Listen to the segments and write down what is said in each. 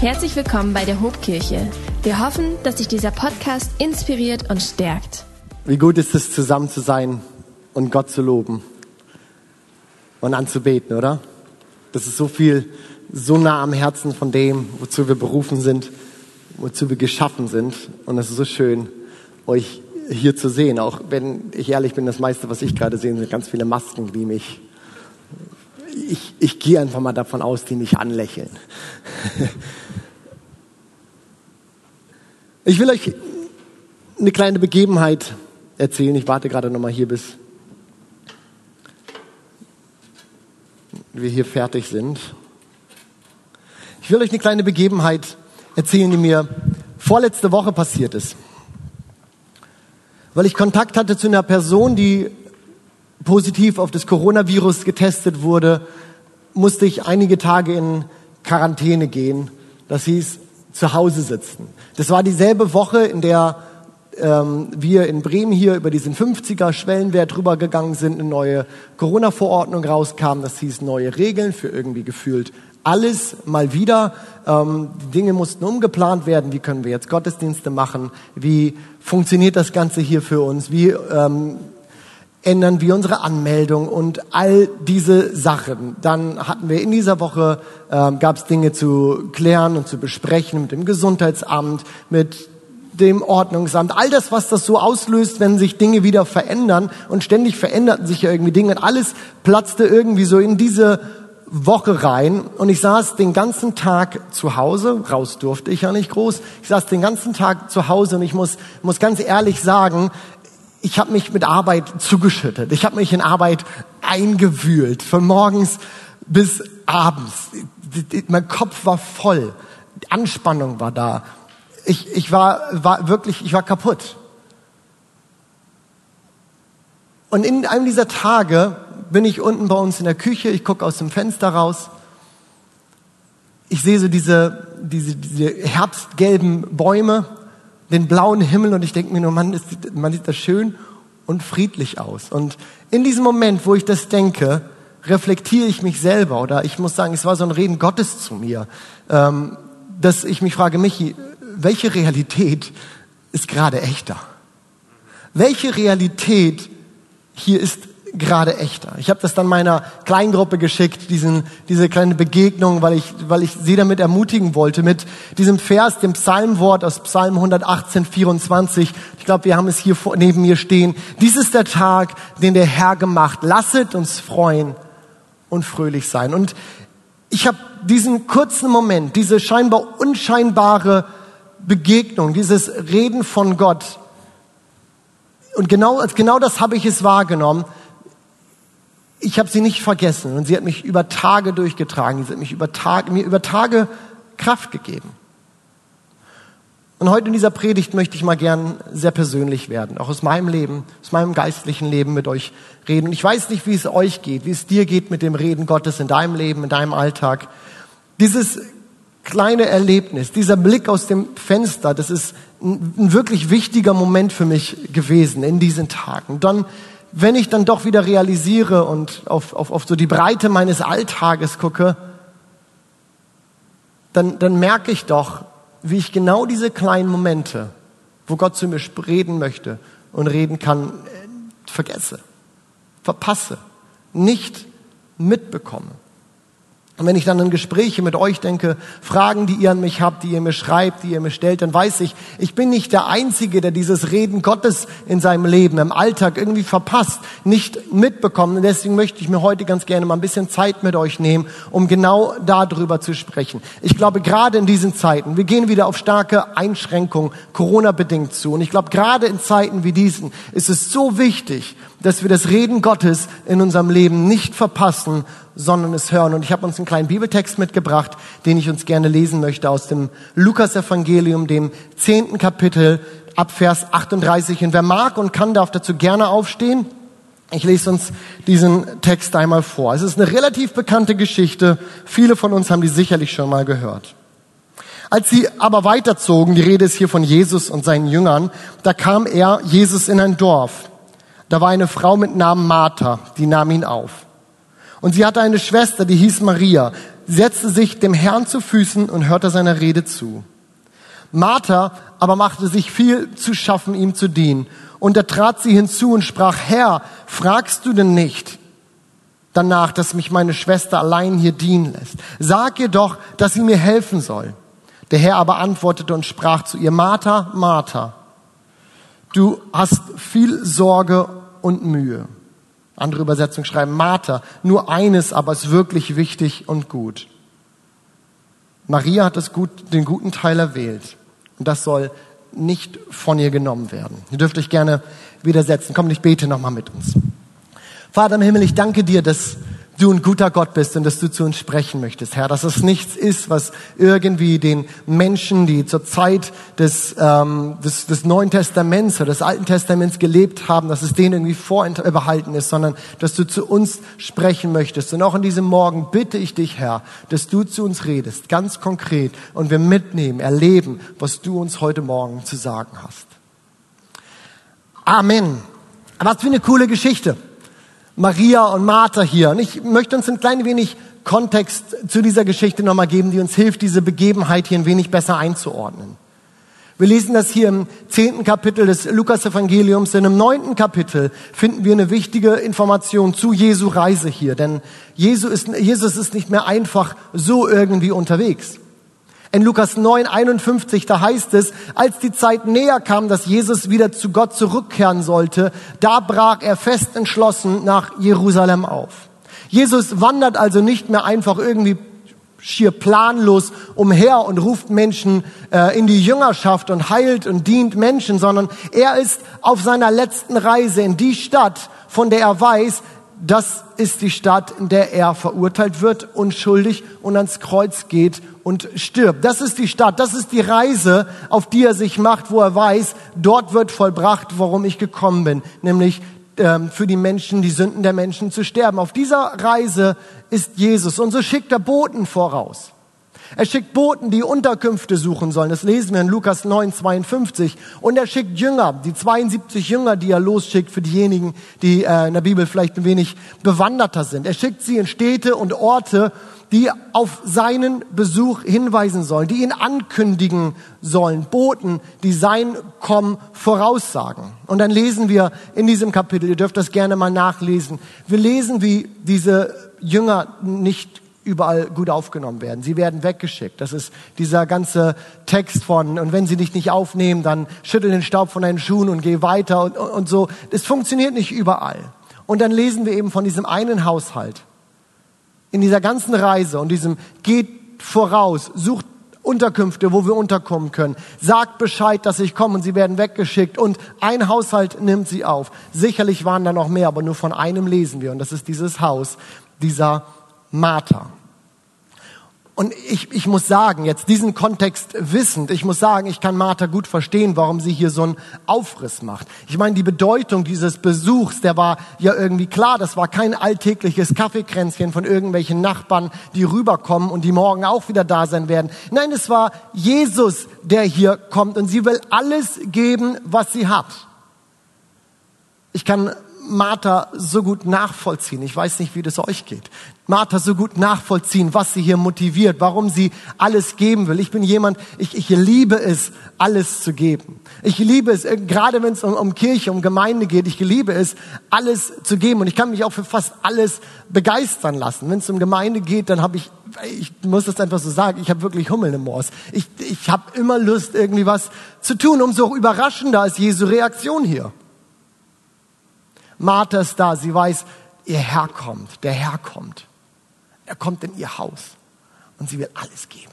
Herzlich willkommen bei der Hobkirche. Wir hoffen, dass dich dieser Podcast inspiriert und stärkt. Wie gut ist es, zusammen zu sein und Gott zu loben und anzubeten, oder? Das ist so viel, so nah am Herzen von dem, wozu wir berufen sind, wozu wir geschaffen sind. Und es ist so schön, euch hier zu sehen. Auch wenn ich ehrlich bin, das meiste, was ich gerade sehe, sind ganz viele Masken, die mich, ich, ich gehe einfach mal davon aus, die mich anlächeln. Ich will euch eine kleine Begebenheit erzählen. Ich warte gerade noch mal hier, bis wir hier fertig sind. Ich will euch eine kleine Begebenheit erzählen, die mir vorletzte Woche passiert ist. Weil ich Kontakt hatte zu einer Person, die positiv auf das Coronavirus getestet wurde, musste ich einige Tage in Quarantäne gehen. Das hieß, zu Hause sitzen. Das war dieselbe Woche, in der ähm, wir in Bremen hier über diesen 50er Schwellenwert rübergegangen sind, eine neue Corona-Verordnung rauskam. Das hieß neue Regeln für irgendwie gefühlt alles mal wieder. Ähm, die Dinge mussten umgeplant werden. Wie können wir jetzt Gottesdienste machen? Wie funktioniert das Ganze hier für uns? Wie ähm, ändern wir unsere Anmeldung und all diese Sachen. Dann hatten wir in dieser Woche, äh, gab es Dinge zu klären und zu besprechen mit dem Gesundheitsamt, mit dem Ordnungsamt, all das, was das so auslöst, wenn sich Dinge wieder verändern und ständig veränderten sich ja irgendwie Dinge und alles platzte irgendwie so in diese Woche rein. Und ich saß den ganzen Tag zu Hause, raus durfte ich ja nicht groß, ich saß den ganzen Tag zu Hause und ich muss, muss ganz ehrlich sagen, ich habe mich mit Arbeit zugeschüttet. Ich habe mich in Arbeit eingewühlt, von morgens bis abends. Mein Kopf war voll, die Anspannung war da. Ich, ich war, war wirklich, ich war kaputt. Und in einem dieser Tage bin ich unten bei uns in der Küche, ich gucke aus dem Fenster raus. Ich sehe so diese, diese, diese herbstgelben Bäume den blauen Himmel und ich denke mir nur, Mann, ist, man sieht das schön und friedlich aus. Und in diesem Moment, wo ich das denke, reflektiere ich mich selber oder ich muss sagen, es war so ein Reden Gottes zu mir, ähm, dass ich mich frage, Michi, welche Realität ist gerade echter? Welche Realität hier ist gerade echter. Ich habe das dann meiner Kleingruppe geschickt, diesen, diese kleine Begegnung, weil ich, weil ich sie damit ermutigen wollte, mit diesem Vers, dem Psalmwort aus Psalm 118, 24. Ich glaube, wir haben es hier vor, neben mir stehen. Dies ist der Tag, den der Herr gemacht. Lasset uns freuen und fröhlich sein. Und ich habe diesen kurzen Moment, diese scheinbar unscheinbare Begegnung, dieses Reden von Gott, und genau, genau das habe ich es wahrgenommen, ich habe sie nicht vergessen und sie hat mich über Tage durchgetragen. Sie hat mich über Tage, mir über Tage Kraft gegeben. Und heute in dieser Predigt möchte ich mal gern sehr persönlich werden, auch aus meinem Leben, aus meinem geistlichen Leben mit euch reden. Und ich weiß nicht, wie es euch geht, wie es dir geht mit dem Reden Gottes in deinem Leben, in deinem Alltag. Dieses kleine Erlebnis, dieser Blick aus dem Fenster, das ist ein, wirklich wichtiger Moment für mich gewesen in diesen Tagen. Dann wenn ich dann doch wieder realisiere und auf, auf, auf so die Breite meines Alltages gucke, dann, dann merke ich doch, wie ich genau diese kleinen Momente, wo Gott zu mir reden möchte und reden kann, äh, vergesse, verpasse, nicht mitbekomme. Und wenn ich dann an Gespräche mit euch denke, Fragen, die ihr an mich habt, die ihr mir schreibt, die ihr mir stellt, dann weiß ich, ich bin nicht der Einzige, der dieses Reden Gottes in seinem Leben, im Alltag irgendwie verpasst, nicht mitbekommt. Und deswegen möchte ich mir heute ganz gerne mal ein bisschen Zeit mit euch nehmen, um genau darüber zu sprechen. Ich glaube, gerade in diesen Zeiten, wir gehen wieder auf starke Einschränkungen, Corona-bedingt zu. Und ich glaube, gerade in Zeiten wie diesen ist es so wichtig, dass wir das Reden Gottes in unserem Leben nicht verpassen, sondern es hören. Und ich habe uns einen kleinen Bibeltext mitgebracht, den ich uns gerne lesen möchte aus dem Lukas-Evangelium, dem zehnten Kapitel, ab Vers 38. Und wer mag und kann, darf dazu gerne aufstehen. Ich lese uns diesen Text einmal vor. Es ist eine relativ bekannte Geschichte. Viele von uns haben die sicherlich schon mal gehört. Als sie aber weiterzogen, die Rede ist hier von Jesus und seinen Jüngern, da kam er, Jesus, in ein Dorf. Da war eine Frau mit Namen Martha, die nahm ihn auf. Und sie hatte eine Schwester, die hieß Maria. setzte sich dem Herrn zu Füßen und hörte seiner Rede zu. Martha aber machte sich viel zu schaffen, ihm zu dienen. Und da trat sie hinzu und sprach, Herr, fragst du denn nicht danach, dass mich meine Schwester allein hier dienen lässt? Sag ihr doch, dass sie mir helfen soll. Der Herr aber antwortete und sprach zu ihr, Martha, Martha, du hast viel Sorge und Mühe. Andere Übersetzungen schreiben Martha, nur eines aber ist wirklich wichtig und gut. Maria hat das gut, den guten Teil erwählt. Und das soll nicht von ihr genommen werden. Ihr dürft euch gerne widersetzen. Komm, ich bete nochmal mit uns. Vater im Himmel, ich danke dir, dass du ein guter Gott bist und dass du zu uns sprechen möchtest, Herr, dass es nichts ist, was irgendwie den Menschen, die zur Zeit des, ähm, des, des Neuen Testaments oder des Alten Testaments gelebt haben, dass es denen irgendwie vorbehalten ist, sondern dass du zu uns sprechen möchtest. Und auch in diesem Morgen bitte ich dich, Herr, dass du zu uns redest, ganz konkret, und wir mitnehmen, erleben, was du uns heute Morgen zu sagen hast. Amen. Was für eine coole Geschichte. Maria und Martha hier. Und ich möchte uns ein klein wenig Kontext zu dieser Geschichte nochmal geben, die uns hilft, diese Begebenheit hier ein wenig besser einzuordnen. Wir lesen das hier im zehnten Kapitel des Lukas-Evangeliums. Denn im neunten Kapitel finden wir eine wichtige Information zu Jesu Reise hier. Denn Jesus ist, Jesus ist nicht mehr einfach so irgendwie unterwegs. In Lukas 9, 51, da heißt es, als die Zeit näher kam, dass Jesus wieder zu Gott zurückkehren sollte, da brach er fest entschlossen nach Jerusalem auf. Jesus wandert also nicht mehr einfach irgendwie schier planlos umher und ruft Menschen äh, in die Jüngerschaft und heilt und dient Menschen, sondern er ist auf seiner letzten Reise in die Stadt, von der er weiß, das ist die Stadt, in der er verurteilt wird, unschuldig und ans Kreuz geht und stirbt. Das ist die Stadt, das ist die Reise, auf die er sich macht, wo er weiß, dort wird vollbracht, warum ich gekommen bin, nämlich ähm, für die Menschen, die Sünden der Menschen zu sterben. Auf dieser Reise ist Jesus und so schickt er Boten voraus. Er schickt Boten, die Unterkünfte suchen sollen. Das lesen wir in Lukas 9, 52. Und er schickt Jünger, die 72 Jünger, die er losschickt für diejenigen, die äh, in der Bibel vielleicht ein wenig bewanderter sind. Er schickt sie in Städte und Orte, die auf seinen Besuch hinweisen sollen, die ihn ankündigen sollen. Boten, die sein Kommen voraussagen. Und dann lesen wir in diesem Kapitel, ihr dürft das gerne mal nachlesen, wir lesen, wie diese Jünger nicht überall gut aufgenommen werden. Sie werden weggeschickt. Das ist dieser ganze Text von, und wenn sie dich nicht aufnehmen, dann schüttel den Staub von deinen Schuhen und geh weiter und, und, so. Das funktioniert nicht überall. Und dann lesen wir eben von diesem einen Haushalt. In dieser ganzen Reise und diesem geht voraus, sucht Unterkünfte, wo wir unterkommen können. Sagt Bescheid, dass ich komme und sie werden weggeschickt und ein Haushalt nimmt sie auf. Sicherlich waren da noch mehr, aber nur von einem lesen wir und das ist dieses Haus dieser Martha. Und ich, ich muss sagen, jetzt diesen Kontext wissend, ich muss sagen, ich kann Martha gut verstehen, warum sie hier so einen Aufriss macht. Ich meine, die Bedeutung dieses Besuchs, der war ja irgendwie klar. Das war kein alltägliches Kaffeekränzchen von irgendwelchen Nachbarn, die rüberkommen und die morgen auch wieder da sein werden. Nein, es war Jesus, der hier kommt und sie will alles geben, was sie hat. Ich kann Martha so gut nachvollziehen. Ich weiß nicht, wie das euch geht. Martha so gut nachvollziehen, was sie hier motiviert, warum sie alles geben will. Ich bin jemand, ich, ich liebe es, alles zu geben. Ich liebe es, äh, gerade wenn es um, um Kirche, um Gemeinde geht, ich liebe es, alles zu geben. Und ich kann mich auch für fast alles begeistern lassen. Wenn es um Gemeinde geht, dann habe ich, ich muss das einfach so sagen, ich habe wirklich Hummel im Moors. Ich, ich habe immer Lust, irgendwie was zu tun. Umso überraschender ist Jesu Reaktion hier. Martha ist da, sie weiß, ihr Herr kommt, der Herr kommt. Er kommt in ihr Haus und sie will alles geben.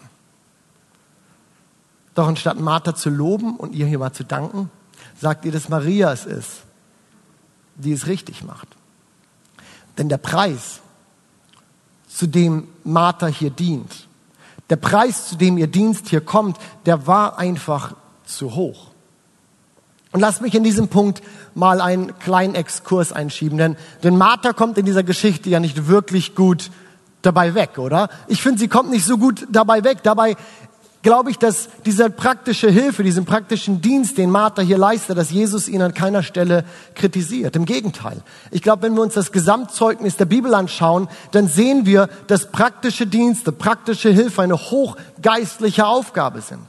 Doch anstatt Martha zu loben und ihr hier mal zu danken, sagt ihr, dass Maria es ist, die es richtig macht. Denn der Preis, zu dem Martha hier dient, der Preis, zu dem ihr Dienst hier kommt, der war einfach zu hoch. Und lasst mich in diesem Punkt mal einen kleinen Exkurs einschieben, denn, denn Martha kommt in dieser Geschichte ja nicht wirklich gut dabei weg, oder? Ich finde, sie kommt nicht so gut dabei weg. Dabei glaube ich, dass diese praktische Hilfe, diesen praktischen Dienst, den Martha hier leistet, dass Jesus ihn an keiner Stelle kritisiert. Im Gegenteil. Ich glaube, wenn wir uns das Gesamtzeugnis der Bibel anschauen, dann sehen wir, dass praktische Dienste, praktische Hilfe eine hochgeistliche Aufgabe sind.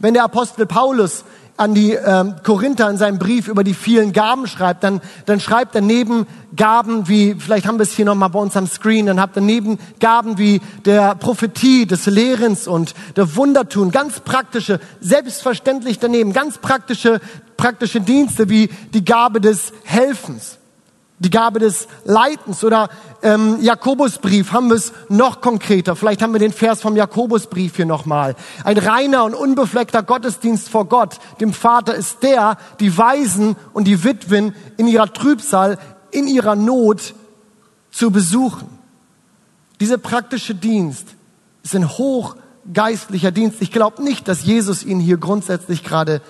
Wenn der Apostel Paulus an die ähm, Korinther in seinem Brief über die vielen Gaben schreibt, dann, dann schreibt er neben Gaben wie, vielleicht haben wir es hier nochmal bei uns am Screen, dann habt ihr neben Gaben wie der Prophetie, des Lehrens und der Wundertun, ganz praktische, selbstverständlich daneben, ganz praktische, praktische Dienste wie die Gabe des Helfens die Gabe des Leitens oder ähm, Jakobusbrief haben wir es noch konkreter. Vielleicht haben wir den Vers vom Jakobusbrief hier nochmal. Ein reiner und unbefleckter Gottesdienst vor Gott, dem Vater, ist der, die Waisen und die Witwen in ihrer Trübsal, in ihrer Not zu besuchen. Dieser praktische Dienst ist ein hochgeistlicher Dienst. Ich glaube nicht, dass Jesus ihn hier grundsätzlich gerade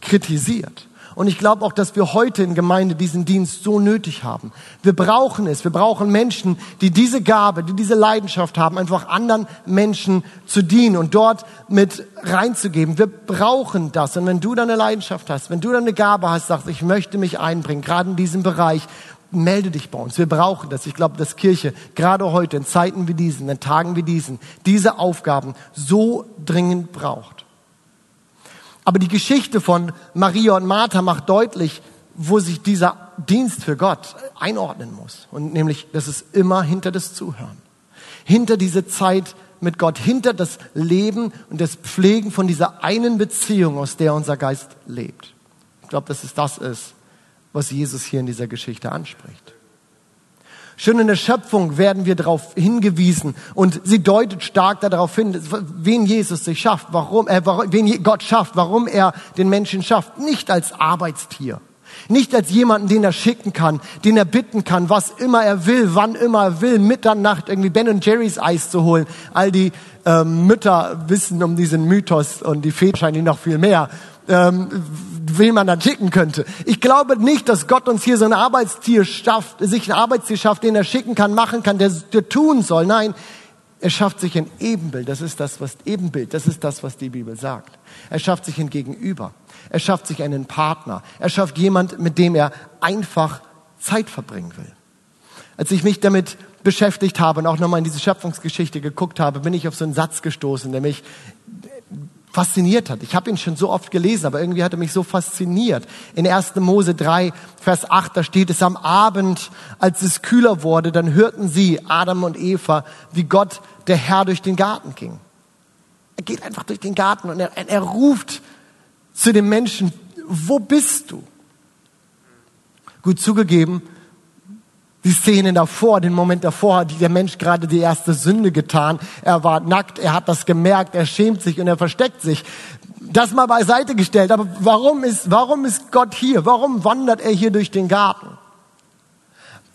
kritisiert. Und ich glaube auch, dass wir heute in Gemeinde diesen Dienst so nötig haben. Wir brauchen es. Wir brauchen Menschen, die diese Gabe, die diese Leidenschaft haben, einfach anderen Menschen zu dienen und dort mit reinzugeben. Wir brauchen das. Und wenn du deine Leidenschaft hast, wenn du deine Gabe hast, sagst, ich möchte mich einbringen, gerade in diesem Bereich, melde dich bei uns. Wir brauchen das. Ich glaube, dass Kirche gerade heute in Zeiten wie diesen, in Tagen wie diesen, diese Aufgaben so dringend braucht. Aber die Geschichte von Maria und Martha macht deutlich, wo sich dieser Dienst für Gott einordnen muss. Und nämlich, das ist immer hinter das Zuhören. Hinter diese Zeit mit Gott, hinter das Leben und das Pflegen von dieser einen Beziehung, aus der unser Geist lebt. Ich glaube, dass es das ist, was Jesus hier in dieser Geschichte anspricht. Schon in der Schöpfung werden wir darauf hingewiesen und sie deutet stark darauf hin, wen Jesus sich schafft, warum, äh, wen Gott schafft, warum er den Menschen schafft. Nicht als Arbeitstier, nicht als jemanden, den er schicken kann, den er bitten kann, was immer er will, wann immer er will, Mitternacht irgendwie Ben und Jerry's Eis zu holen. All die äh, Mütter wissen um diesen Mythos und die Väter wahrscheinlich noch viel mehr ähm, wen man dann schicken könnte. Ich glaube nicht, dass Gott uns hier so ein Arbeitstier schafft, sich ein Arbeitstier schafft, den er schicken kann, machen kann, der, der tun soll. Nein, er schafft sich ein Ebenbild. Das ist das, was Ebenbild. Das ist das, was die Bibel sagt. Er schafft sich ein Gegenüber. Er schafft sich einen Partner. Er schafft jemand, mit dem er einfach Zeit verbringen will. Als ich mich damit beschäftigt habe und auch nochmal in diese Schöpfungsgeschichte geguckt habe, bin ich auf so einen Satz gestoßen, der mich fasziniert hat. Ich habe ihn schon so oft gelesen, aber irgendwie hat er mich so fasziniert. In 1. Mose 3, Vers 8, da steht es am Abend, als es kühler wurde, dann hörten sie, Adam und Eva, wie Gott, der Herr, durch den Garten ging. Er geht einfach durch den Garten und er, er ruft zu den Menschen, wo bist du? Gut zugegeben, die Szene davor, den Moment davor hat der Mensch gerade die erste Sünde getan. Er war nackt, er hat das gemerkt, er schämt sich und er versteckt sich. Das mal beiseite gestellt. Aber warum ist, warum ist Gott hier? Warum wandert er hier durch den Garten?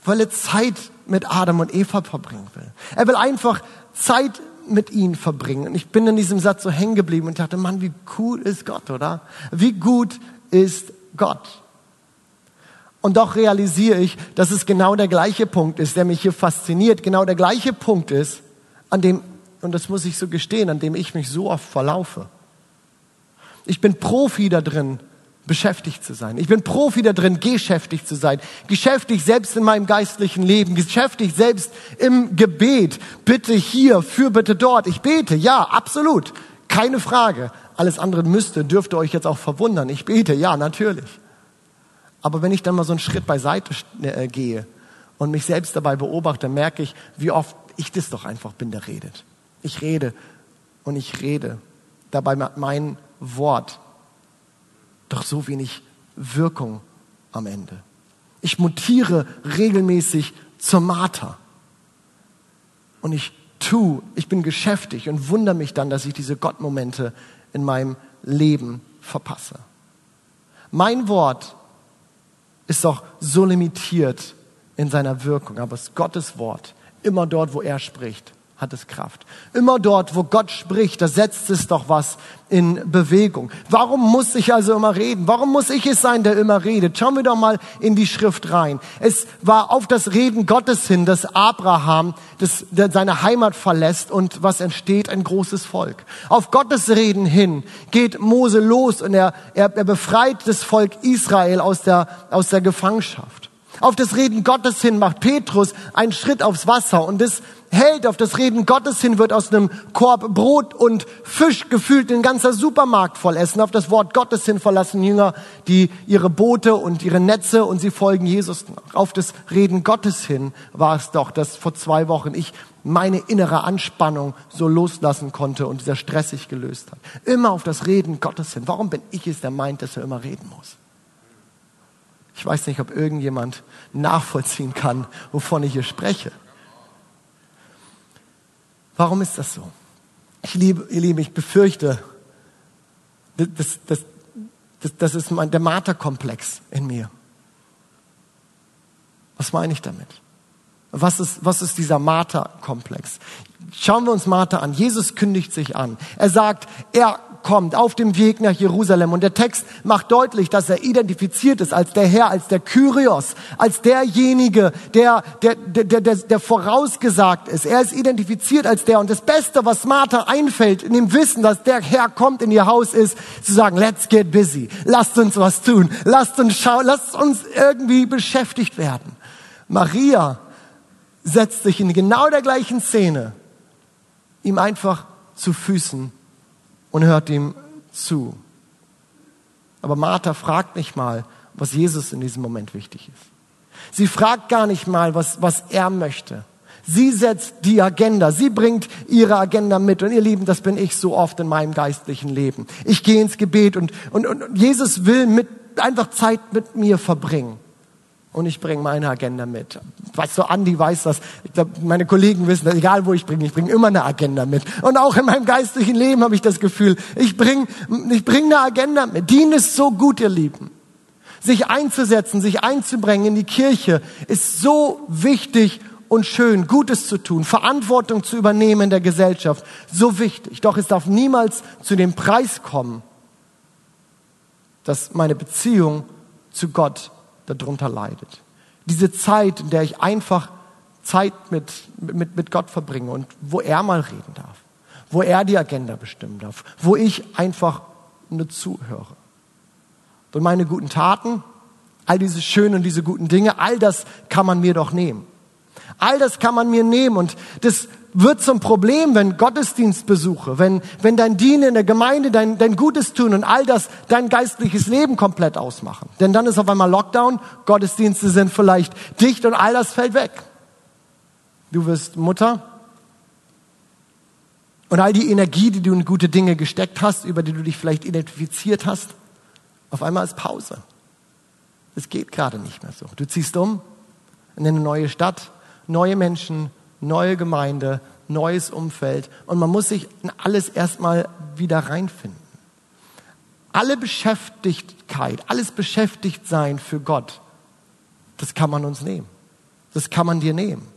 Weil er Zeit mit Adam und Eva verbringen will. Er will einfach Zeit mit ihnen verbringen. Und ich bin in diesem Satz so hängen geblieben und dachte, Mann, wie cool ist Gott, oder? Wie gut ist Gott? Und doch realisiere ich, dass es genau der gleiche Punkt ist, der mich hier fasziniert, genau der gleiche Punkt ist, an dem, und das muss ich so gestehen, an dem ich mich so oft verlaufe. Ich bin Profi da drin, beschäftigt zu sein. Ich bin Profi da drin, geschäftig zu sein. Geschäftig selbst in meinem geistlichen Leben. Geschäftig selbst im Gebet. Bitte hier, für bitte dort. Ich bete, ja, absolut. Keine Frage. Alles andere müsste, dürfte euch jetzt auch verwundern. Ich bete, ja, natürlich. Aber wenn ich dann mal so einen Schritt beiseite äh, gehe und mich selbst dabei beobachte, merke ich, wie oft ich das doch einfach bin, der redet. Ich rede und ich rede. Dabei mein Wort doch so wenig Wirkung am Ende. Ich mutiere regelmäßig zur Marter. Und ich tu, ich bin geschäftig und wundere mich dann, dass ich diese Gottmomente in meinem Leben verpasse. Mein Wort ist doch so limitiert in seiner Wirkung. Aber es ist Gottes Wort. Immer dort, wo er spricht, hat es Kraft. Immer dort, wo Gott spricht, da setzt es doch was in Bewegung. Warum muss ich also immer reden? Warum muss ich es sein, der immer redet? Schauen wir doch mal in die Schrift rein. Es war auf das Reden Gottes hin, dass Abraham das, seine Heimat verlässt und was entsteht? Ein großes Volk. Auf Gottes Reden hin geht Mose los und er, er, er befreit das Volk Israel aus der, aus der Gefangenschaft. Auf das Reden Gottes hin macht Petrus einen Schritt aufs Wasser und das hält auf das Reden Gottes hin, wird aus einem Korb Brot und Fisch gefühlt ein ganzer Supermarkt voll essen. Auf das Wort Gottes hin verlassen Jünger die ihre Boote und ihre Netze und sie folgen Jesus. Auf das Reden Gottes hin war es doch, dass vor zwei Wochen ich meine innere Anspannung so loslassen konnte und dieser Stress sich gelöst hat. Immer auf das Reden Gottes hin. Warum bin ich es, der meint, dass er immer reden muss? Ich weiß nicht, ob irgendjemand nachvollziehen kann, wovon ich hier spreche. Warum ist das so? Ich liebe, ihr Lieben, ich befürchte, das, das, das, das ist mein, der Marterkomplex in mir. Was meine ich damit? Was ist, was ist dieser Marterkomplex? Schauen wir uns Martha an. Jesus kündigt sich an. Er sagt, er kommt auf dem Weg nach Jerusalem. Und der Text macht deutlich, dass er identifiziert ist als der Herr, als der Kyrios, als derjenige, der, der, der, der, der vorausgesagt ist. Er ist identifiziert als der. Und das Beste, was Martha einfällt, in dem Wissen, dass der Herr kommt in ihr Haus, ist zu sagen, let's get busy. Lasst uns was tun. Lasst uns schauen. Lasst uns irgendwie beschäftigt werden. Maria setzt sich in genau der gleichen Szene ihm einfach zu Füßen und hört ihm zu. Aber Martha fragt nicht mal, was Jesus in diesem Moment wichtig ist. Sie fragt gar nicht mal, was, was er möchte. Sie setzt die Agenda. Sie bringt ihre Agenda mit. Und ihr Lieben, das bin ich so oft in meinem geistlichen Leben. Ich gehe ins Gebet und, und, und Jesus will mit, einfach Zeit mit mir verbringen und ich bringe meine Agenda mit. Weißt du, Andi weiß das. Ich glaub, meine Kollegen wissen das. Egal wo ich bringe, ich bringe immer eine Agenda mit. Und auch in meinem geistlichen Leben habe ich das Gefühl, ich bringe ich bring eine Agenda mit. Dien ist so gut, ihr Lieben. Sich einzusetzen, sich einzubringen in die Kirche ist so wichtig und schön, Gutes zu tun, Verantwortung zu übernehmen in der Gesellschaft. So wichtig. Doch es darf niemals zu dem Preis kommen, dass meine Beziehung zu Gott darunter leidet. Diese Zeit, in der ich einfach Zeit mit, mit, mit Gott verbringe und wo er mal reden darf, wo er die Agenda bestimmen darf, wo ich einfach nur zuhöre. Und meine guten Taten, all diese schönen und diese guten Dinge, all das kann man mir doch nehmen. All das kann man mir nehmen und das wird zum Problem, wenn Gottesdienstbesuche, wenn, wenn dein Dienen in der Gemeinde, dein, dein Gutes tun und all das dein geistliches Leben komplett ausmachen. Denn dann ist auf einmal Lockdown, Gottesdienste sind vielleicht dicht und all das fällt weg. Du wirst Mutter und all die Energie, die du in gute Dinge gesteckt hast, über die du dich vielleicht identifiziert hast, auf einmal ist Pause. Es geht gerade nicht mehr so. Du ziehst um in eine neue Stadt, neue Menschen, neue Gemeinde, neues Umfeld und man muss sich in alles erstmal wieder reinfinden. Alle Beschäftigkeit, alles Beschäftigtsein für Gott, das kann man uns nehmen. Das kann man dir nehmen.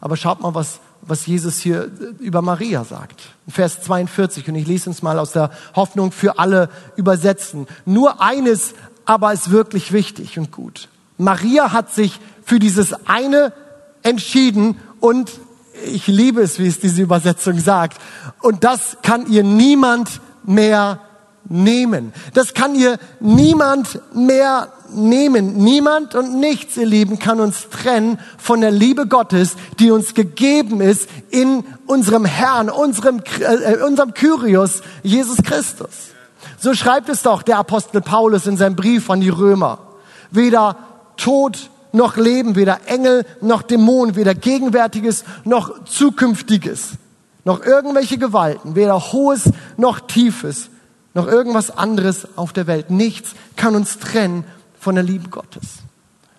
Aber schaut mal, was, was Jesus hier über Maria sagt. Vers 42, und ich lese uns mal aus der Hoffnung für alle übersetzen. Nur eines aber ist wirklich wichtig und gut. Maria hat sich für dieses eine entschieden und ich liebe es, wie es diese Übersetzung sagt. Und das kann ihr niemand mehr nehmen. Das kann ihr niemand mehr nehmen. Niemand und nichts, ihr Lieben, kann uns trennen von der Liebe Gottes, die uns gegeben ist in unserem Herrn, unserem, äh, unserem Kyrios, Jesus Christus. So schreibt es doch der Apostel Paulus in seinem Brief an die Römer. Weder Tod noch Leben, weder Engel noch Dämonen, weder Gegenwärtiges noch Zukünftiges, noch irgendwelche Gewalten, weder Hohes noch Tiefes, noch irgendwas anderes auf der Welt. Nichts kann uns trennen von der Liebe Gottes.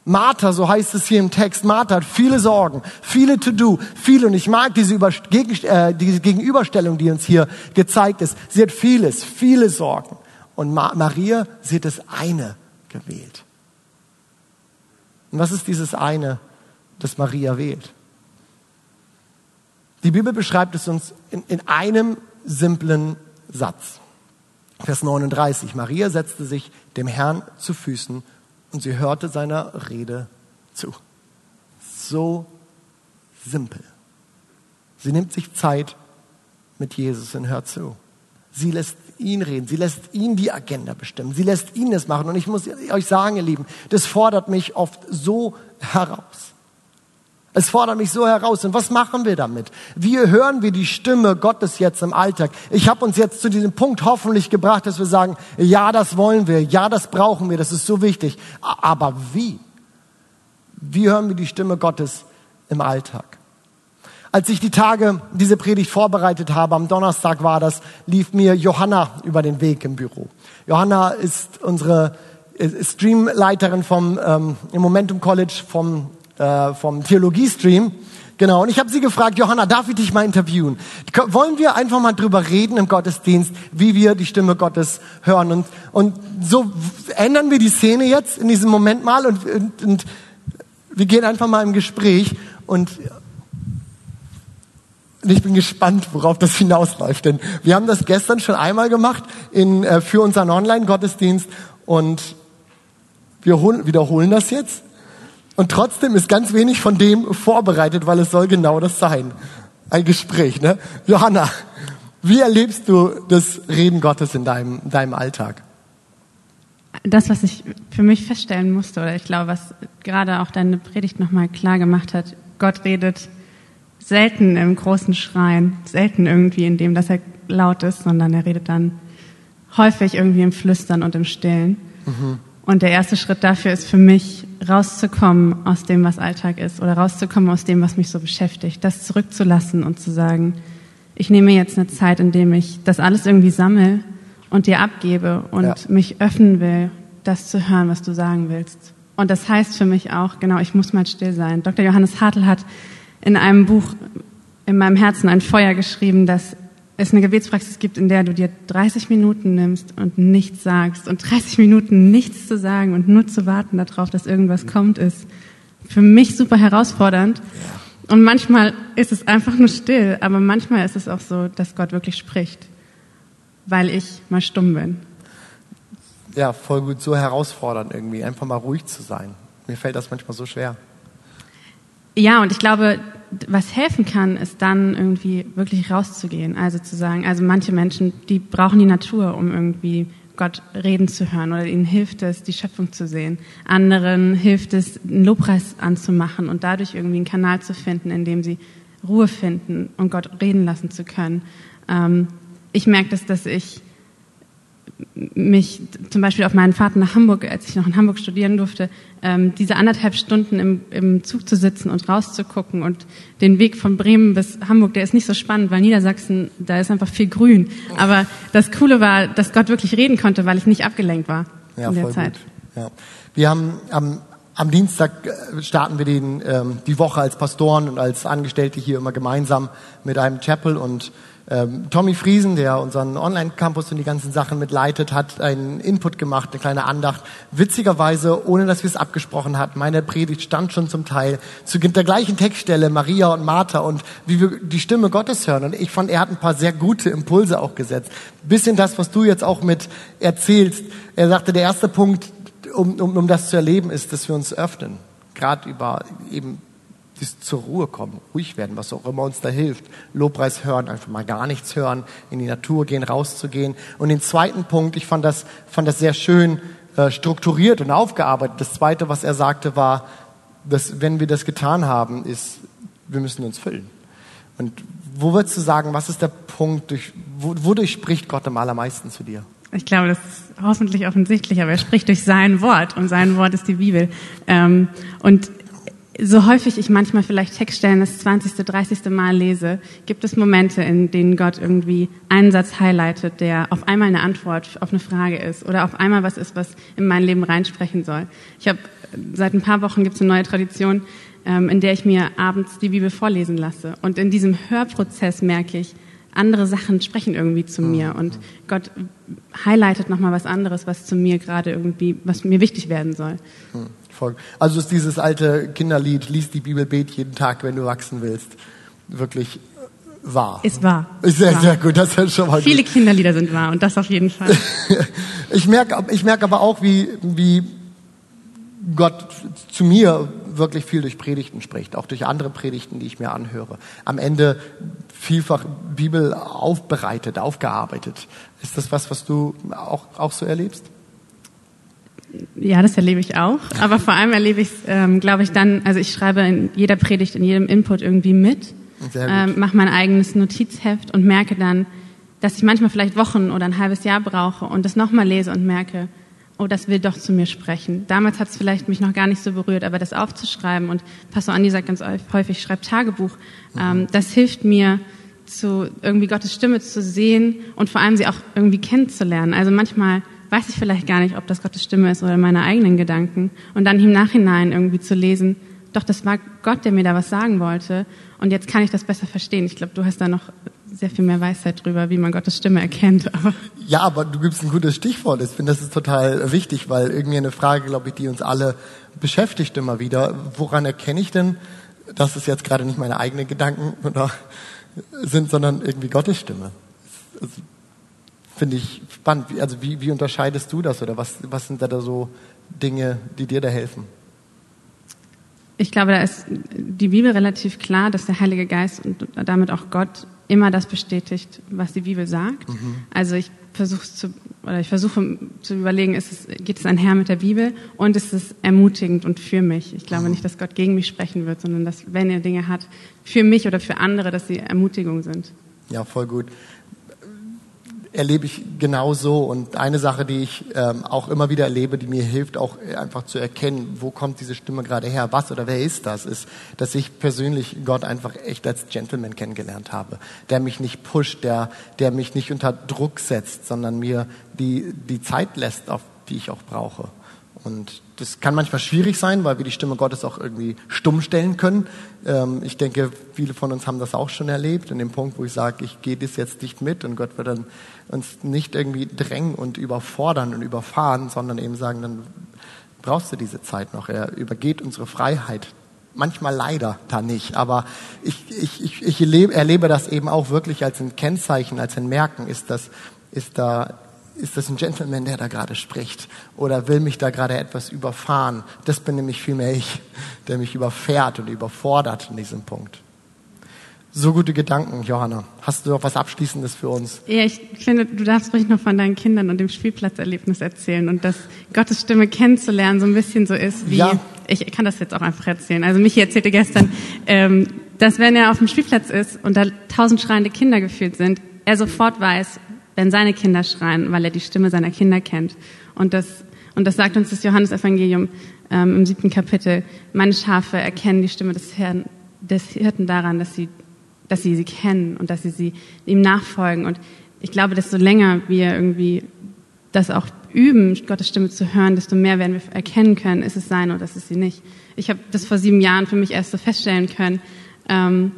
Martha, so heißt es hier im Text, Martha hat viele Sorgen, viele To-Do, viele, und ich mag diese, Gegen äh, diese Gegenüberstellung, die uns hier gezeigt ist. Sie hat vieles, viele Sorgen. Und Ma Maria, sie hat das eine gewählt. Und was ist dieses eine, das Maria wählt? Die Bibel beschreibt es uns in, in einem simplen Satz. Vers 39. Maria setzte sich dem Herrn zu Füßen und sie hörte seiner Rede zu. So simpel. Sie nimmt sich Zeit mit Jesus und hört zu. Sie lässt ihn reden. Sie lässt ihn die Agenda bestimmen. Sie lässt ihn es machen. Und ich muss euch sagen, ihr Lieben, das fordert mich oft so heraus. Es fordert mich so heraus. Und was machen wir damit? Wie hören wir die Stimme Gottes jetzt im Alltag? Ich habe uns jetzt zu diesem Punkt hoffentlich gebracht, dass wir sagen, ja, das wollen wir, ja, das brauchen wir, das ist so wichtig. Aber wie? Wie hören wir die Stimme Gottes im Alltag? Als ich die Tage diese Predigt vorbereitet habe, am Donnerstag war das, lief mir Johanna über den Weg im Büro. Johanna ist unsere Streamleiterin vom ähm, im Momentum College vom äh, vom Theologiestream. Genau, und ich habe sie gefragt, Johanna, darf ich dich mal interviewen? Wollen wir einfach mal drüber reden im Gottesdienst, wie wir die Stimme Gottes hören? Und, und so ändern wir die Szene jetzt in diesem Moment mal und, und, und wir gehen einfach mal im Gespräch und ich bin gespannt, worauf das hinausläuft. Denn wir haben das gestern schon einmal gemacht in, äh, für unseren Online-Gottesdienst und wir wiederholen das jetzt. Und trotzdem ist ganz wenig von dem vorbereitet, weil es soll genau das sein. Ein Gespräch, ne? Johanna, wie erlebst du das Reden Gottes in deinem, deinem Alltag? Das, was ich für mich feststellen musste, oder ich glaube, was gerade auch deine Predigt nochmal klar gemacht hat, Gott redet selten im großen Schreien, selten irgendwie in dem, dass er laut ist, sondern er redet dann häufig irgendwie im Flüstern und im Stillen. Mhm. Und der erste Schritt dafür ist für mich, rauszukommen aus dem, was Alltag ist oder rauszukommen aus dem, was mich so beschäftigt, das zurückzulassen und zu sagen, ich nehme jetzt eine Zeit, in dem ich das alles irgendwie sammle und dir abgebe und ja. mich öffnen will, das zu hören, was du sagen willst. Und das heißt für mich auch, genau, ich muss mal still sein. Dr. Johannes Hartl hat in einem Buch in meinem Herzen ein Feuer geschrieben, das es eine Gebetspraxis gibt, in der du dir 30 Minuten nimmst und nichts sagst und 30 Minuten nichts zu sagen und nur zu warten darauf, dass irgendwas kommt, ist für mich super herausfordernd. Und manchmal ist es einfach nur still, aber manchmal ist es auch so, dass Gott wirklich spricht, weil ich mal stumm bin. Ja, voll gut, so herausfordernd irgendwie, einfach mal ruhig zu sein. Mir fällt das manchmal so schwer. Ja, und ich glaube, was helfen kann, ist dann irgendwie wirklich rauszugehen. Also zu sagen, also manche Menschen, die brauchen die Natur, um irgendwie Gott reden zu hören oder ihnen hilft es, die Schöpfung zu sehen. Anderen hilft es, einen Lobpreis anzumachen und dadurch irgendwie einen Kanal zu finden, in dem sie Ruhe finden und Gott reden lassen zu können. Ähm, ich merke das, dass ich mich zum Beispiel auf meinen Fahrten nach Hamburg, als ich noch in Hamburg studieren durfte, ähm, diese anderthalb Stunden im, im Zug zu sitzen und rauszugucken und den Weg von Bremen bis Hamburg, der ist nicht so spannend, weil Niedersachsen, da ist einfach viel Grün. Aber das Coole war, dass Gott wirklich reden konnte, weil ich nicht abgelenkt war ja, in der voll Zeit. Gut. Ja. Wir haben am, am Dienstag äh, starten wir den, ähm, die Woche als Pastoren und als Angestellte hier immer gemeinsam mit einem Chapel und ähm, Tommy Friesen, der unseren Online-Campus und die ganzen Sachen mitleitet, hat einen Input gemacht, eine kleine Andacht. Witzigerweise, ohne dass wir es abgesprochen hatten, meine Predigt stand schon zum Teil zu der gleichen Textstelle, Maria und Martha und wie wir die Stimme Gottes hören. Und ich fand, er hat ein paar sehr gute Impulse auch gesetzt. Bisschen das, was du jetzt auch mit erzählst. Er sagte, der erste Punkt, um, um, um das zu erleben, ist, dass wir uns öffnen. Gerade über eben das zur Ruhe kommen, ruhig werden, was auch immer uns da hilft. Lobpreis hören, einfach mal gar nichts hören, in die Natur gehen, rauszugehen. Und den zweiten Punkt, ich fand das, fand das sehr schön äh, strukturiert und aufgearbeitet. Das zweite, was er sagte, war, dass wenn wir das getan haben, ist, wir müssen uns füllen. Und wo würdest du sagen, was ist der Punkt, durch, wodurch spricht Gott am allermeisten zu dir? Ich glaube, das ist hoffentlich offensichtlich, aber er spricht durch sein Wort und sein Wort ist die Bibel. Ähm, und so häufig ich manchmal vielleicht Textstellen das 20., 30. Mal lese, gibt es Momente, in denen Gott irgendwie einen Satz highlightet, der auf einmal eine Antwort auf eine Frage ist oder auf einmal was ist, was in mein Leben reinsprechen soll. Ich habe seit ein paar Wochen gibt es eine neue Tradition, ähm, in der ich mir abends die Bibel vorlesen lasse. Und in diesem Hörprozess merke ich, andere Sachen sprechen irgendwie zu mir und Gott highlightet nochmal was anderes, was zu mir gerade irgendwie, was mir wichtig werden soll. Folgen. Also ist dieses alte Kinderlied, lies die Bibel, bet jeden Tag, wenn du wachsen willst, wirklich wahr. Ist wahr. Ist sehr, wahr. sehr gut. Das ist schon mal Viele gut. Kinderlieder sind wahr und das auf jeden Fall. ich merke, ich merke aber auch, wie, wie Gott zu mir wirklich viel durch Predigten spricht, auch durch andere Predigten, die ich mir anhöre. Am Ende vielfach Bibel aufbereitet, aufgearbeitet. Ist das was, was du auch, auch so erlebst? Ja, das erlebe ich auch. Aber vor allem erlebe ich es, ähm, glaube ich, dann, also ich schreibe in jeder Predigt, in jedem Input irgendwie mit, ähm, mache mein eigenes Notizheft und merke dann, dass ich manchmal vielleicht Wochen oder ein halbes Jahr brauche und das nochmal lese und merke, oh, das will doch zu mir sprechen. Damals hat es vielleicht mich noch gar nicht so berührt, aber das aufzuschreiben und Pastor Andi sagt ganz häufig, schreib Tagebuch, ähm, das hilft mir, zu irgendwie Gottes Stimme zu sehen und vor allem sie auch irgendwie kennenzulernen. Also manchmal weiß ich vielleicht gar nicht, ob das Gottes Stimme ist oder meine eigenen Gedanken und dann im Nachhinein irgendwie zu lesen, doch das war Gott, der mir da was sagen wollte und jetzt kann ich das besser verstehen. Ich glaube, du hast da noch sehr viel mehr Weisheit drüber, wie man Gottes Stimme erkennt. Aber Ja, aber du gibst ein gutes Stichwort. Ich finde, das ist total wichtig, weil irgendwie eine Frage, glaube ich, die uns alle beschäftigt immer wieder. Woran erkenne ich denn, dass es jetzt gerade nicht meine eigenen Gedanken sind, sondern irgendwie Gottes Stimme? Das finde ich spannend. Wie- Also wie, wie unterscheidest du das oder was, was sind da, da so Dinge, die dir da helfen? Ich glaube, da ist die Bibel relativ klar, dass der Heilige Geist und damit auch Gott immer das bestätigt, was die Bibel sagt. Also ich versuche zu oder ich versuche zu überlegen, ist es, geht es einher mit der Bibel und ist es ermutigend und für mich. Ich glaube nicht, dass Gott gegen mich sprechen wird, sondern dass wenn er Dinge hat für mich oder für andere, dass sie Ermutigung sind. Ja, voll gut. Erlebe ich genauso. Und eine Sache, die ich ähm, auch immer wieder erlebe, die mir hilft, auch einfach zu erkennen, wo kommt diese Stimme gerade her, was oder wer ist das, ist, dass ich persönlich Gott einfach echt als Gentleman kennengelernt habe, der mich nicht pusht, der, der mich nicht unter Druck setzt, sondern mir die, die Zeit lässt, auf die ich auch brauche. Und das kann manchmal schwierig sein, weil wir die Stimme Gottes auch irgendwie stumm stellen können. Ähm, ich denke, viele von uns haben das auch schon erlebt, in dem Punkt, wo ich sage, ich gehe das jetzt nicht mit und Gott wird dann uns nicht irgendwie drängen und überfordern und überfahren, sondern eben sagen, dann brauchst du diese Zeit noch. Er übergeht unsere Freiheit. Manchmal leider da nicht, aber ich, ich, ich, ich erlebe, erlebe das eben auch wirklich als ein Kennzeichen, als ein Merken. Ist das, ist da, ist das ein Gentleman, der da gerade spricht? Oder will mich da gerade etwas überfahren? Das bin nämlich vielmehr ich, der mich überfährt und überfordert in diesem Punkt. So gute Gedanken, Johanna. Hast du noch was Abschließendes für uns? Ja, ich finde, du darfst ruhig noch von deinen Kindern und dem Spielplatzerlebnis erzählen und dass Gottes Stimme kennenzulernen so ein bisschen so ist wie, Ja. ich kann das jetzt auch einfach erzählen. Also Michi erzählte gestern, ähm, dass wenn er auf dem Spielplatz ist und da tausend schreiende Kinder gefühlt sind, er sofort weiß, wenn seine Kinder schreien, weil er die Stimme seiner Kinder kennt. Und das, und das sagt uns das Johannesevangelium ähm, im siebten Kapitel. Meine Schafe erkennen die Stimme des Herrn, des Hirten daran, dass sie dass sie sie kennen und dass sie, sie ihm nachfolgen. Und ich glaube, desto länger wir irgendwie das auch üben, Gottes Stimme zu hören, desto mehr werden wir erkennen können, ist es sein oder ist es sie nicht. Ich habe das vor sieben Jahren für mich erst so feststellen können. Ähm,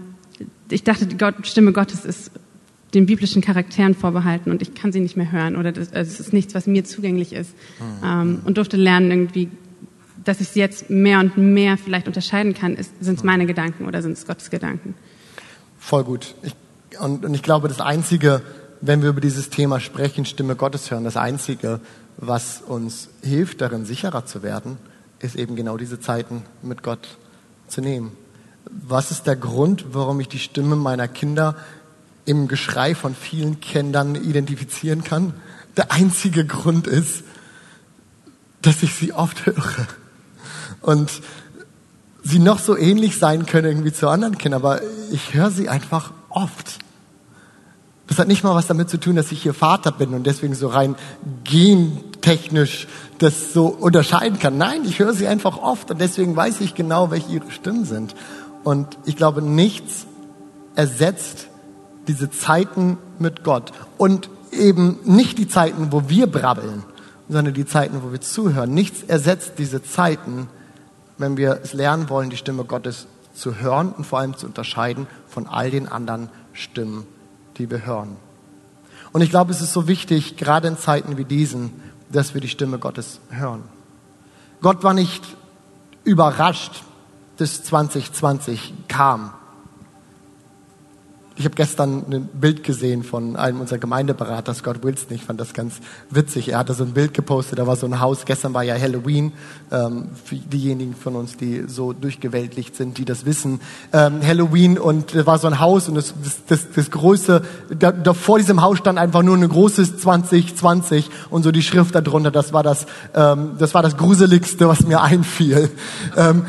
ich dachte, die Stimme Gottes ist den biblischen Charakteren vorbehalten und ich kann sie nicht mehr hören oder das, also es ist nichts, was mir zugänglich ist. Ähm, und durfte lernen irgendwie, dass ich sie jetzt mehr und mehr vielleicht unterscheiden kann. Sind es meine Gedanken oder sind es Gottes Gedanken? Voll gut. Ich, und, und ich glaube, das Einzige, wenn wir über dieses Thema sprechen, Stimme Gottes hören, das Einzige, was uns hilft, darin sicherer zu werden, ist eben genau diese Zeiten mit Gott zu nehmen. Was ist der Grund, warum ich die Stimme meiner Kinder im Geschrei von vielen Kindern identifizieren kann? Der einzige Grund ist, dass ich sie oft höre. Und sie noch so ähnlich sein können irgendwie zu anderen Kindern, aber ich höre sie einfach oft. Das hat nicht mal was damit zu tun, dass ich hier Vater bin und deswegen so rein gentechnisch das so unterscheiden kann. Nein, ich höre sie einfach oft und deswegen weiß ich genau, welche ihre Stimmen sind. Und ich glaube, nichts ersetzt diese Zeiten mit Gott. Und eben nicht die Zeiten, wo wir brabbeln, sondern die Zeiten, wo wir zuhören. Nichts ersetzt diese Zeiten, wenn wir es lernen wollen, die Stimme Gottes zu hören und vor allem zu unterscheiden von all den anderen Stimmen, die wir hören. Und ich glaube, es ist so wichtig, gerade in Zeiten wie diesen, dass wir die Stimme Gottes hören. Gott war nicht überrascht, dass 2020 kam. Ich habe gestern ein Bild gesehen von einem unserer Gemeindeberaters, Scott Wilson. Ich fand das ganz witzig. Er hatte so ein Bild gepostet, da war so ein Haus. Gestern war ja Halloween. Ähm, für diejenigen von uns, die so durchgewältigt sind, die das wissen. Ähm, Halloween und da war so ein Haus und das, das, das, das große, da, da vor diesem Haus stand einfach nur ein großes 2020 und so die Schrift darunter. Das war das, ähm, das war das Gruseligste, was mir einfiel. Ähm,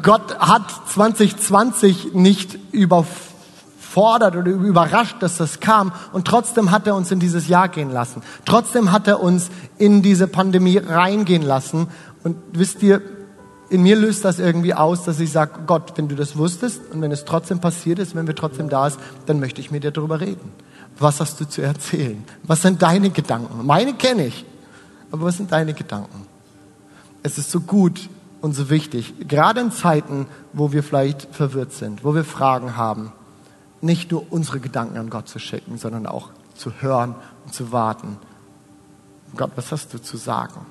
Gott hat 2020 nicht überfordert überfordert oder überrascht, dass das kam. Und trotzdem hat er uns in dieses Jahr gehen lassen. Trotzdem hat er uns in diese Pandemie reingehen lassen. Und wisst ihr, in mir löst das irgendwie aus, dass ich sage, Gott, wenn du das wusstest und wenn es trotzdem passiert ist, wenn wir trotzdem da ist, dann möchte ich mit dir darüber reden. Was hast du zu erzählen? Was sind deine Gedanken? Meine kenne ich. Aber was sind deine Gedanken? Es ist so gut und so wichtig, gerade in Zeiten, wo wir vielleicht verwirrt sind, wo wir Fragen haben, nicht nur unsere Gedanken an Gott zu schicken, sondern auch zu hören und zu warten. Gott, was hast du zu sagen?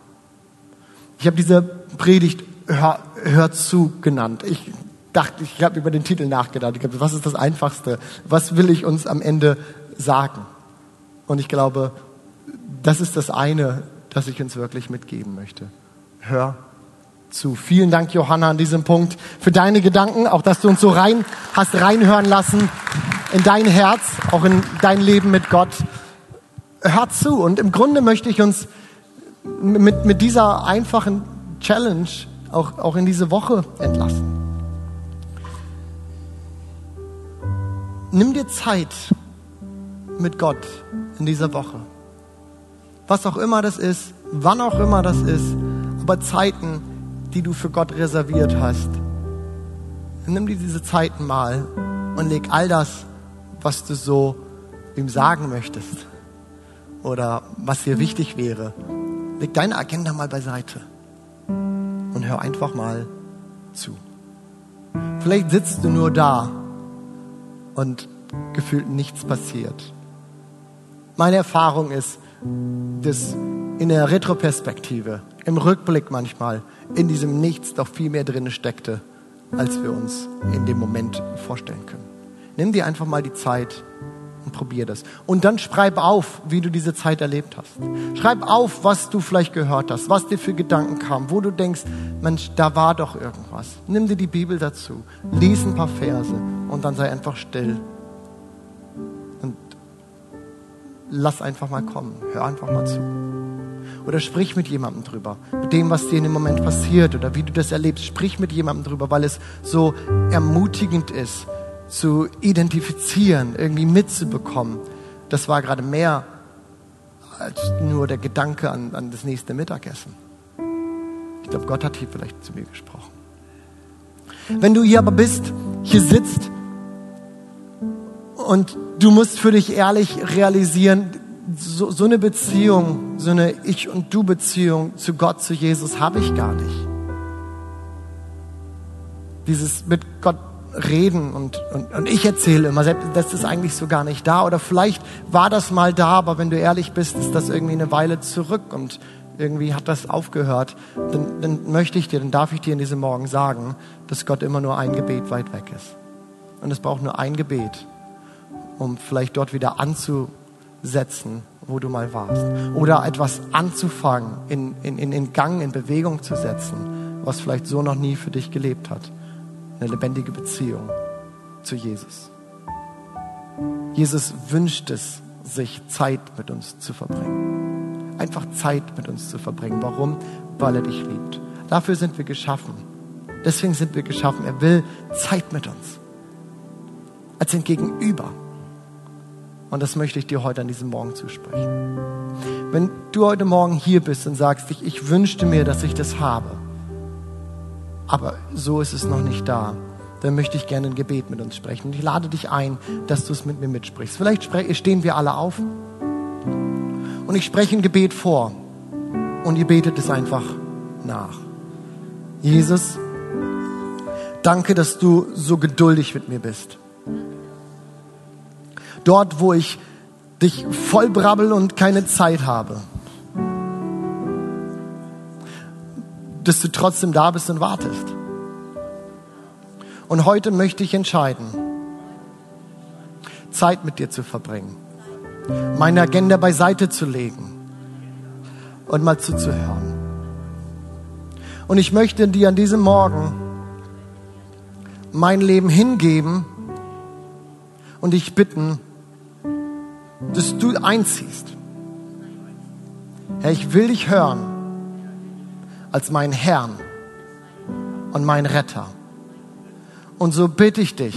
Ich habe diese Predigt Hör, Hör zu genannt. Ich dachte, ich habe über den Titel nachgedacht. Ich glaube, was ist das Einfachste? Was will ich uns am Ende sagen? Und ich glaube, das ist das eine, das ich uns wirklich mitgeben möchte. Hör zu. Vielen Dank, Johanna, an diesem Punkt für deine Gedanken, auch dass du uns so rein hast reinhören lassen in dein Herz, auch in dein Leben mit Gott. Hör zu. Und im Grunde möchte ich uns mit, mit dieser einfachen Challenge auch, auch in diese Woche entlassen. Nimm dir Zeit mit Gott in dieser Woche. Was auch immer das ist, wann auch immer das ist, aber Zeiten, die du für Gott reserviert hast. Nimm dir diese Zeiten mal und leg all das, was du so ihm sagen möchtest oder was dir wichtig wäre, leg deine Agenda mal beiseite und hör einfach mal zu. Vielleicht sitzt du nur da und gefühlt nichts passiert. Meine Erfahrung ist, dass in der Retroperspektive, im Rückblick manchmal, in diesem Nichts doch viel mehr drin steckte, als wir uns in dem Moment vorstellen können. Nimm dir einfach mal die Zeit und probier das. Und dann schreib auf, wie du diese Zeit erlebt hast. Schreib auf, was du vielleicht gehört hast, was dir für Gedanken kam, wo du denkst, Mensch, da war doch irgendwas. Nimm dir die Bibel dazu, lies ein paar Verse und dann sei einfach still. Und lass einfach mal kommen, hör einfach mal zu. Oder sprich mit jemandem drüber. Mit dem, was dir in dem Moment passiert oder wie du das erlebst. Sprich mit jemandem drüber, weil es so ermutigend ist, zu identifizieren, irgendwie mitzubekommen. Das war gerade mehr als nur der Gedanke an, an das nächste Mittagessen. Ich glaube, Gott hat hier vielleicht zu mir gesprochen. Wenn du hier aber bist, hier sitzt und du musst für dich ehrlich realisieren, so, so eine Beziehung, so eine Ich- und Du-Beziehung zu Gott, zu Jesus habe ich gar nicht. Dieses mit Gott reden und, und, und ich erzähle immer, das ist eigentlich so gar nicht da. Oder vielleicht war das mal da, aber wenn du ehrlich bist, ist das irgendwie eine Weile zurück und irgendwie hat das aufgehört. Dann, dann möchte ich dir, dann darf ich dir in diesem Morgen sagen, dass Gott immer nur ein Gebet weit weg ist. Und es braucht nur ein Gebet, um vielleicht dort wieder anzu setzen, wo du mal warst. Oder etwas anzufangen, in, in, in Gang, in Bewegung zu setzen, was vielleicht so noch nie für dich gelebt hat. Eine lebendige Beziehung zu Jesus. Jesus wünscht es, sich Zeit mit uns zu verbringen. Einfach Zeit mit uns zu verbringen. Warum? Weil er dich liebt. Dafür sind wir geschaffen. Deswegen sind wir geschaffen. Er will Zeit mit uns. Als ein Gegenüber. Und das möchte ich dir heute an diesem Morgen zusprechen. Wenn du heute Morgen hier bist und sagst, ich, ich wünschte mir, dass ich das habe, aber so ist es noch nicht da, dann möchte ich gerne ein Gebet mit uns sprechen. Und ich lade dich ein, dass du es mit mir mitsprichst. Vielleicht stehen wir alle auf und ich spreche ein Gebet vor und ihr betet es einfach nach. Jesus, danke, dass du so geduldig mit mir bist dort, wo ich dich voll brabbel und keine Zeit habe. Dass du trotzdem da bist und wartest. Und heute möchte ich entscheiden, Zeit mit dir zu verbringen, meine Agenda beiseite zu legen und mal zuzuhören. Und ich möchte dir an diesem Morgen mein Leben hingeben und dich bitten, dass du einziehst. Herr, ich will dich hören als meinen Herrn und meinen Retter. Und so bitte ich dich,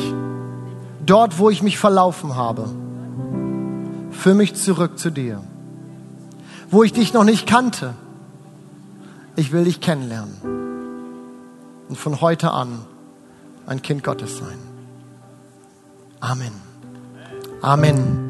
dort, wo ich mich verlaufen habe, führ mich zurück zu dir. Wo ich dich noch nicht kannte, ich will dich kennenlernen. Und von heute an ein Kind Gottes sein. Amen. Amen.